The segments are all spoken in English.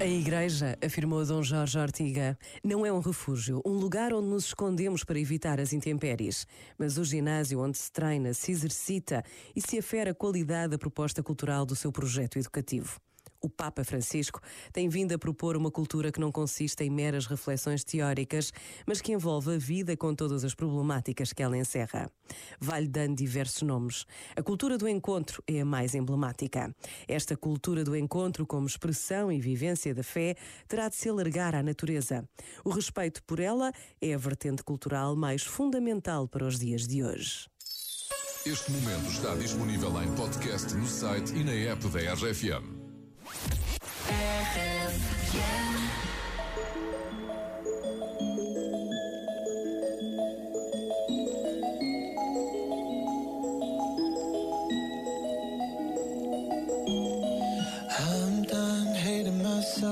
A igreja, afirmou Dom Jorge Ortiga, não é um refúgio, um lugar onde nos escondemos para evitar as intempéries, mas o ginásio onde se treina, se exercita e se afere a qualidade da proposta cultural do seu projeto educativo o Papa Francisco tem vindo a propor uma cultura que não consiste em meras reflexões teóricas, mas que envolve a vida com todas as problemáticas que ela encerra. Vai-lhe dando diversos nomes. A cultura do encontro é a mais emblemática. Esta cultura do encontro, como expressão e vivência da fé, terá de se alargar à natureza. O respeito por ela é a vertente cultural mais fundamental para os dias de hoje. Este momento está disponível em podcast no site e na app da RFM.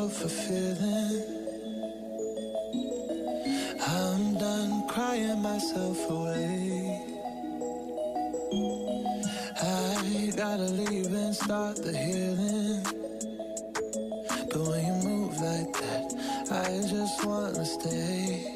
For feeling. I'm done crying myself away. I gotta leave and start the healing. I just wanna stay.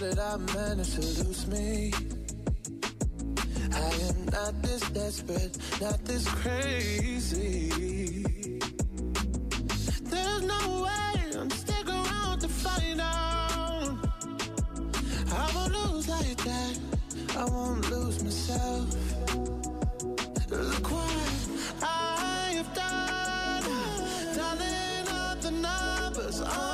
No, how did I manage to lose me? I am not this desperate, not this crazy. There's no way I'm stick around to find out. I won't lose like that. I won't lose myself. Look what I have done. Dialing up the numbers. Uh,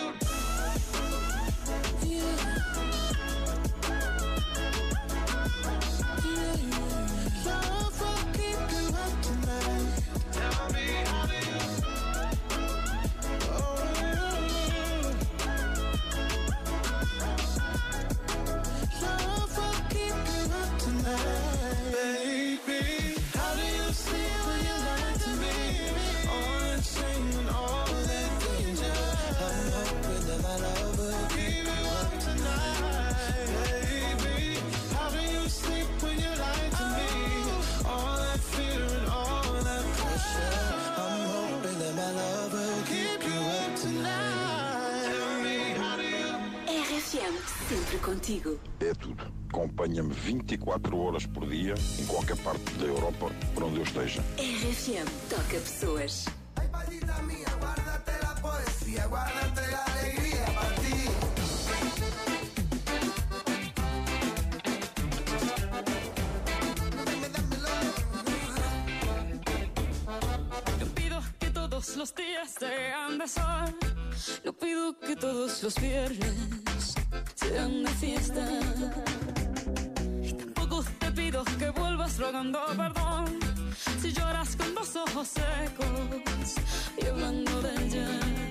Sempre contigo. É tudo. Acompanha-me 24 horas por dia, em qualquer parte da Europa, por onde eu esteja. RFM, toca pessoas. Ay, palita mía, guárdate la poesía, guárdate la alegría para ti. Pido que todos los días sean de sol. No pido que todos los viernes sean de fiesta. Y tampoco te pido que vuelvas rogando perdón. Si lloras con los ojos secos y hablando de ella.